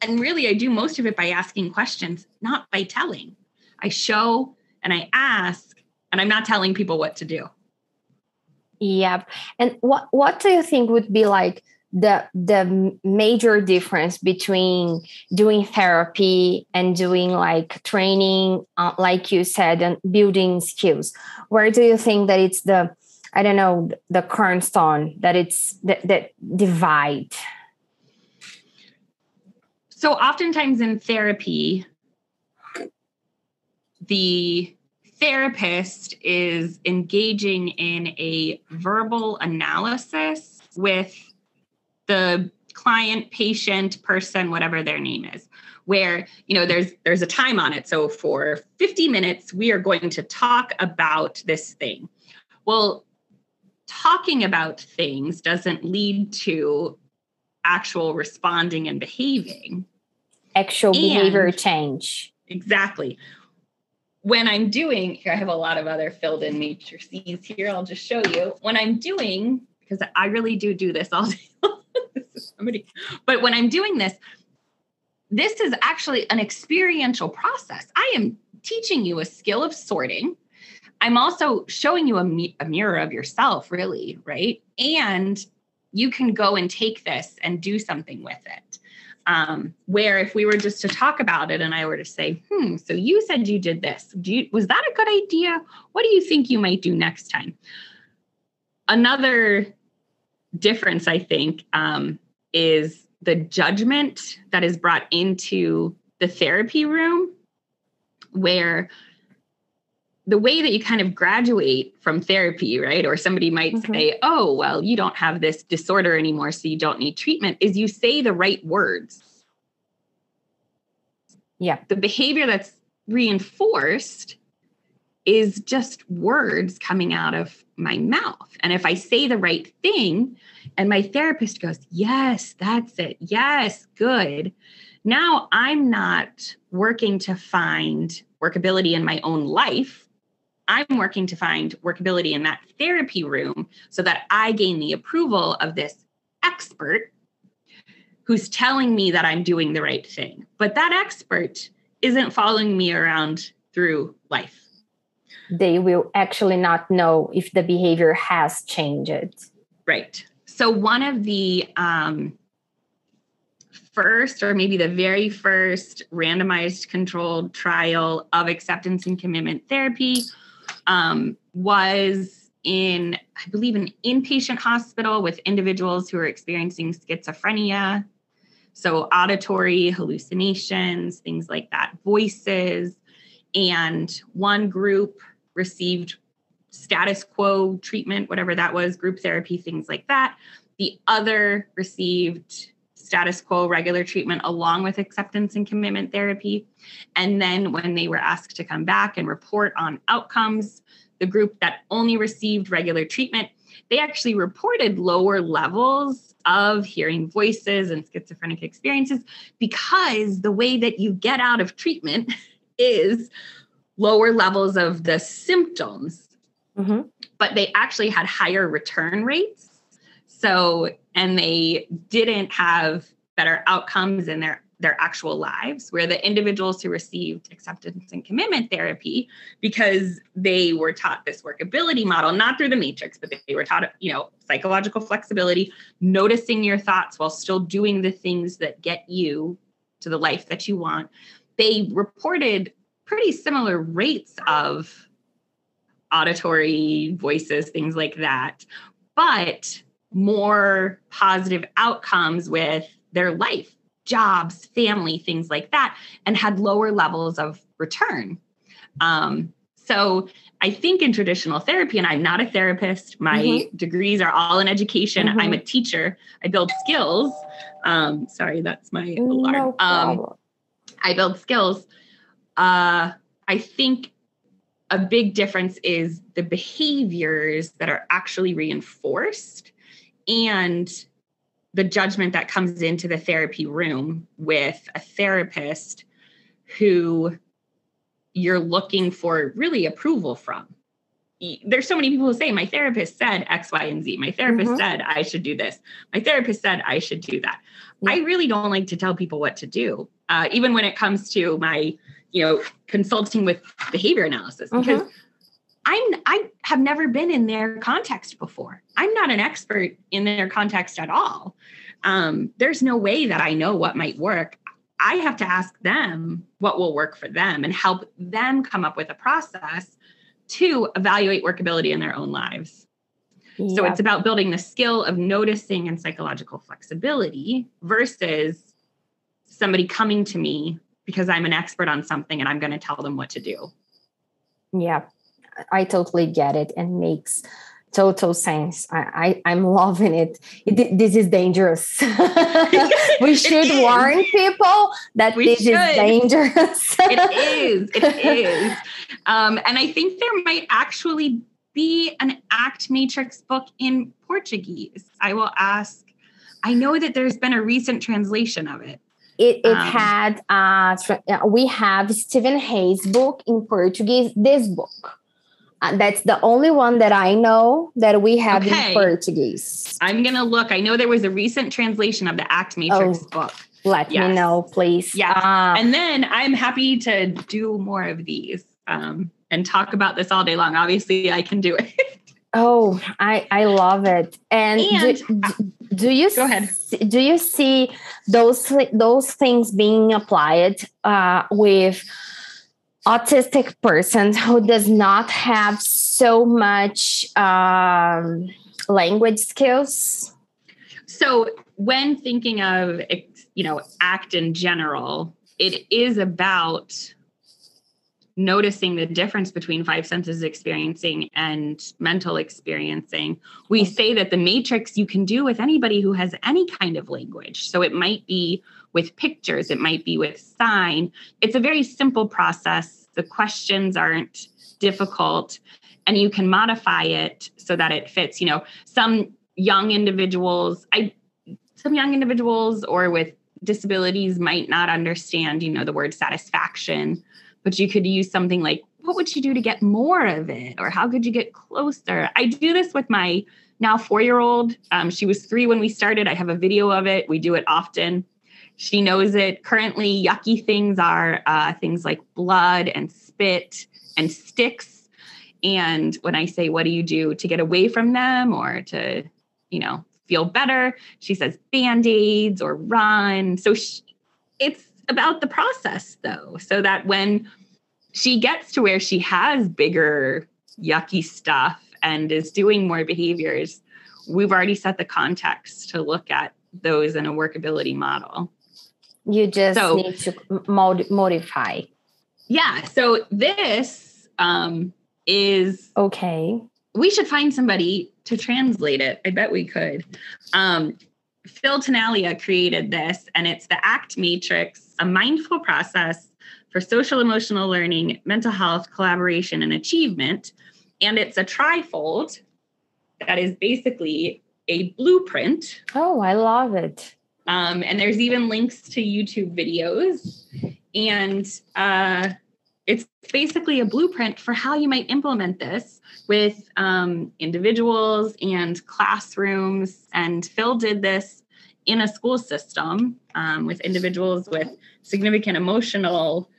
And really, I do most of it by asking questions, not by telling. I show and I ask, and I'm not telling people what to do. Yep. And what what do you think would be like the the major difference between doing therapy and doing like training uh, like you said and building skills where do you think that it's the i don't know the cornerstone that it's that, that divide. So oftentimes in therapy the therapist is engaging in a verbal analysis with the client, patient, person, whatever their name is where you know there's there's a time on it. So for 50 minutes we are going to talk about this thing. Well talking about things doesn't lead to actual responding and behaving actual and behavior change exactly when i'm doing here i have a lot of other filled in matrices here i'll just show you when i'm doing because i really do do this all day somebody. But when I'm doing this, this is actually an experiential process. I am teaching you a skill of sorting. I'm also showing you a, mi- a mirror of yourself, really, right? And you can go and take this and do something with it. Um, where if we were just to talk about it and I were to say, hmm, so you said you did this. Do you, was that a good idea? What do you think you might do next time? Another difference, I think, um, is the judgment that is brought into the therapy room, where the way that you kind of graduate from therapy, right? Or somebody might mm-hmm. say, oh, well, you don't have this disorder anymore, so you don't need treatment, is you say the right words. Yeah. The behavior that's reinforced is just words coming out of my mouth. And if I say the right thing, and my therapist goes, Yes, that's it. Yes, good. Now I'm not working to find workability in my own life. I'm working to find workability in that therapy room so that I gain the approval of this expert who's telling me that I'm doing the right thing. But that expert isn't following me around through life. They will actually not know if the behavior has changed. Right. So, one of the um, first, or maybe the very first randomized controlled trial of acceptance and commitment therapy um, was in, I believe, an inpatient hospital with individuals who are experiencing schizophrenia. So, auditory hallucinations, things like that, voices. And one group received status quo treatment, whatever that was, group therapy, things like that. The other received status quo regular treatment along with acceptance and commitment therapy. And then when they were asked to come back and report on outcomes, the group that only received regular treatment, they actually reported lower levels of hearing voices and schizophrenic experiences because the way that you get out of treatment is lower levels of the symptoms, mm-hmm. but they actually had higher return rates. So, and they didn't have better outcomes in their their actual lives where the individuals who received acceptance and commitment therapy because they were taught this workability model not through the matrix but they were taught you know psychological flexibility noticing your thoughts while still doing the things that get you to the life that you want. They reported pretty similar rates of auditory voices things like that. But more positive outcomes with their life jobs, family, things like that, and had lower levels of return. Um, so I think in traditional therapy, and I'm not a therapist, my mm-hmm. degrees are all in education. Mm-hmm. I'm a teacher. I build skills. Um, sorry, that's my alarm. No um, I build skills. Uh, I think a big difference is the behaviors that are actually reinforced and the judgment that comes into the therapy room with a therapist who you're looking for really approval from. There's so many people who say, My therapist said X, Y, and Z. My therapist mm-hmm. said I should do this. My therapist said I should do that. Yeah. I really don't like to tell people what to do, uh, even when it comes to my, you know, consulting with behavior analysis, because mm-hmm. I'm I have never been in their context before. I'm not an expert in their context at all. Um, there's no way that I know what might work. I have to ask them what will work for them and help them come up with a process to evaluate workability in their own lives. Yep. So it's about building the skill of noticing and psychological flexibility versus somebody coming to me because I'm an expert on something and I'm going to tell them what to do. Yeah. I totally get it and makes total sense. I, I am loving it. it. This is dangerous. we should warn people that we this should. is dangerous. it is. It is. Um, and I think there might actually be an ACT Matrix book in Portuguese. I will ask. I know that there's been a recent translation of it. It, it um, had uh, we have Stephen Hayes book in Portuguese. This book uh, that's the only one that I know that we have okay. in Portuguese. I'm gonna look. I know there was a recent translation of the Act Matrix oh, book. Let yes. me know, please. Yeah, uh, and then I'm happy to do more of these um, and talk about this all day long. Obviously, I can do it. oh, I I love it. And, and do, do, you go ahead? Do you see those those things being applied uh, with? Autistic person who does not have so much um, language skills? So, when thinking of you know act in general, it is about noticing the difference between five senses experiencing and mental experiencing. We say that the matrix you can do with anybody who has any kind of language. So it might be with pictures, it might be with sign. It's a very simple process. The questions aren't difficult and you can modify it so that it fits you know some young individuals i some young individuals or with disabilities might not understand you know the word satisfaction but you could use something like what would you do to get more of it? or how could you get closer? I do this with my now four year old um, she was three when we started. I have a video of it. We do it often she knows it. Currently, yucky things are uh, things like blood and spit and sticks. And when I say, What do you do to get away from them or to, you know, feel better? She says band aids or run. So she, it's about the process, though, so that when she gets to where she has bigger, yucky stuff and is doing more behaviors, we've already set the context to look at those in a workability model. You just so, need to mod- modify. Yeah. So this um, is okay. We should find somebody to translate it. I bet we could. Um, Phil Tenalia created this, and it's the ACT Matrix, a mindful process for social emotional learning, mental health, collaboration, and achievement. And it's a trifold that is basically a blueprint. Oh, I love it. Um, and there's even links to YouTube videos. And uh, it's basically a blueprint for how you might implement this with um, individuals and classrooms. And Phil did this in a school system um, with individuals with significant emotional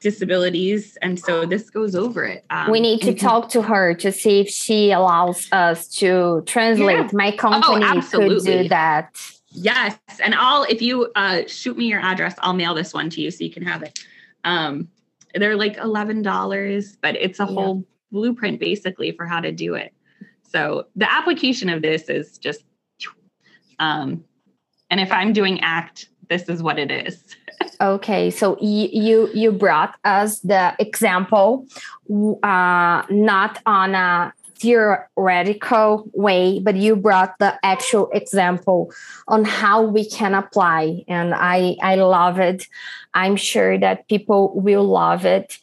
disabilities and so this goes over it um, we need to talk to her to see if she allows us to translate yeah. my oh, company oh, could do that yes. And i'll if you uh, shoot me your address i'll mail this one to you so you can have it. Um, they're like $11 but it's a yeah. whole blueprint basically for how to do it. So the application of this is just um, and if i'm doing act this is what it is. Okay so y- you you brought us the example uh, not on a theoretical way but you brought the actual example on how we can apply and i i love it. I'm sure that people will love it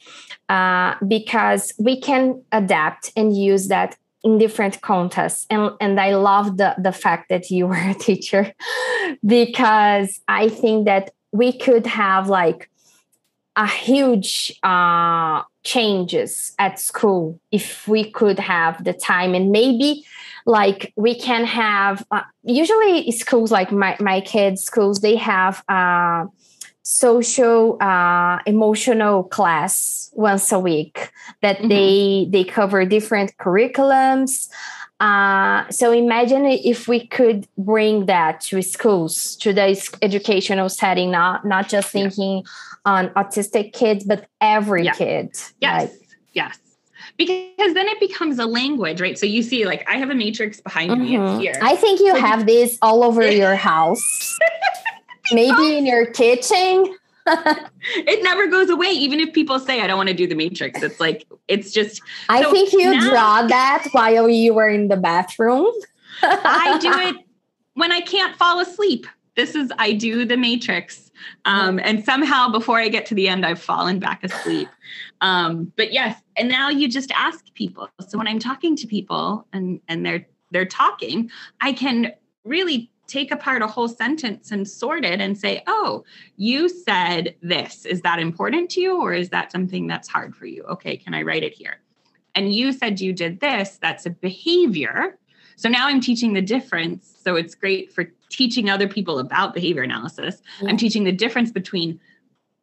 uh, because we can adapt and use that in different contexts and and i love the the fact that you were a teacher because i think that we could have like a huge uh, changes at school if we could have the time and maybe like we can have uh, usually schools like my, my kids schools they have uh, social uh, emotional class once a week that mm-hmm. they they cover different curriculums uh, so imagine if we could bring that to schools, to the educational setting, not not just thinking yeah. On autistic kids, but every kid. Yes, like, yes. Because then it becomes a language, right? So you see, like I have a matrix behind mm-hmm. me. It's here. I think you so have this all over your house. Maybe in your kitchen. it never goes away, even if people say I don't want to do the matrix. It's like it's just. I so think you now, draw that while you were in the bathroom. I do it when I can't fall asleep. This is I do the matrix, um, and somehow before I get to the end, I've fallen back asleep. Um, but yes, and now you just ask people. So when I'm talking to people and and they're they're talking, I can really take apart a whole sentence and sort it and say, oh, you said this. Is that important to you or is that something that's hard for you? Okay, can I write it here? And you said you did this. That's a behavior. So now I'm teaching the difference. So it's great for teaching other people about behavior analysis. Yeah. I'm teaching the difference between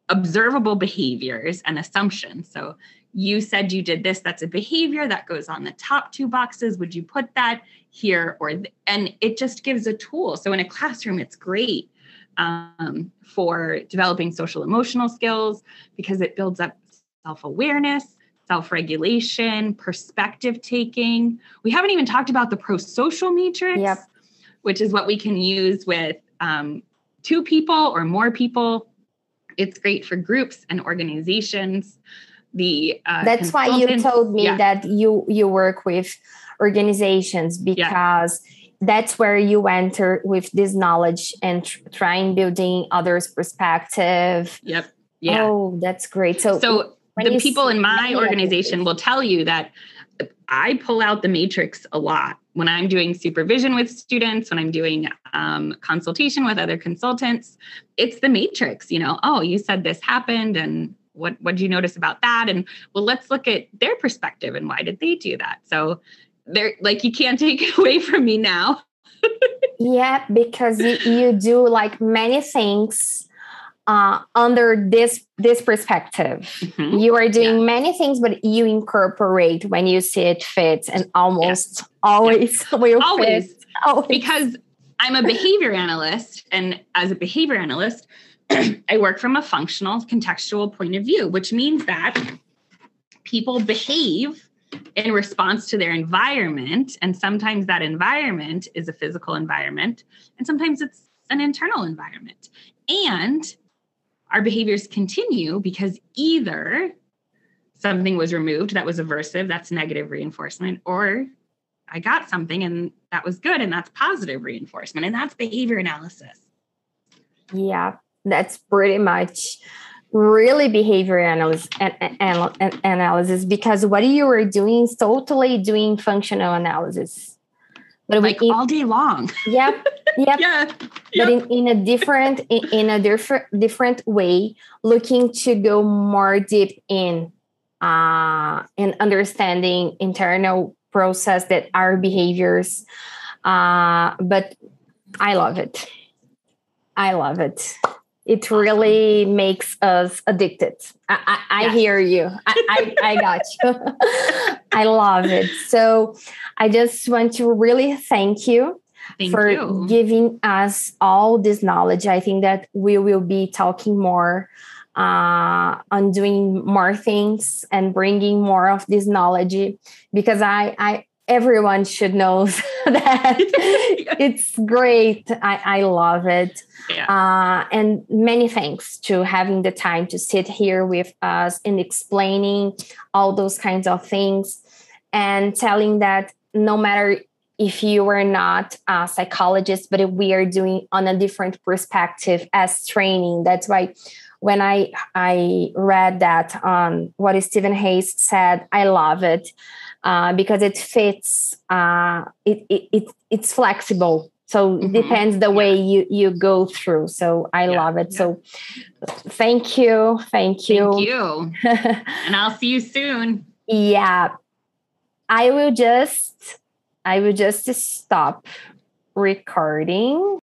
observable behaviors and assumptions. So you said you did this that's a behavior that goes on the top two boxes would you put that here or th- and it just gives a tool so in a classroom it's great um, for developing social emotional skills because it builds up self-awareness self-regulation perspective taking. We haven't even talked about the pro-social matrix yep. which is what we can use with um, two people or more people. It's great for groups and organizations. The uh, that's why you told me yeah. that you you work with organizations because yeah. that's where you enter with this knowledge and tr- trying building others perspective. Yep. Yeah. Oh that's great. So so the people in my organization will tell you that I pull out the matrix a lot. When I'm doing supervision with students, when I'm doing um, consultation with other consultants. It's the matrix, you know, oh, you said this happened and what what did you notice about that? And well let's look at their perspective and why did they do that? So they're like you can't take it away from me now. Yeah because you, you do like many things uh, under this this perspective mm-hmm. you are doing yeah. many things but you incorporate when you see it fits and almost always will always. Fit. always because i'm a behavior analyst and as a behavior analyst I work from a functional contextual point of view, which means that people behave in response to their environment. And sometimes that environment is a physical environment, and sometimes it's an internal environment. And our behaviors continue because either something was removed that was aversive, that's negative reinforcement, or I got something and that was good and that's positive reinforcement and that's behavior analysis. Yeah, that's pretty much really behavior analysis, analysis because what you were doing is totally doing functional analysis. But like in, all day long. Yep. Yep. yeah. But in, in a different in, in a different different way, looking to go more deep in uh in understanding internal process that our behaviors. Uh but I love it. I love it it really makes us addicted. I, I, I hear you. I, I, I got you. I love it. So I just want to really thank you thank for you. giving us all this knowledge. I think that we will be talking more uh, on doing more things and bringing more of this knowledge because I, I everyone should know that it's great. I, I love it. Yeah. Uh, and many thanks to having the time to sit here with us and explaining all those kinds of things and telling that no matter if you are not a psychologist, but we are doing on a different perspective as training. That's why when I I read that on what Stephen Hayes said, I love it uh, because it fits. Uh, it, it, it it's flexible, so mm-hmm. it depends the way you you go through. So I yeah. love it. Yeah. So thank you, thank you, thank you, and I'll see you soon. Yeah, I will just I will just stop recording.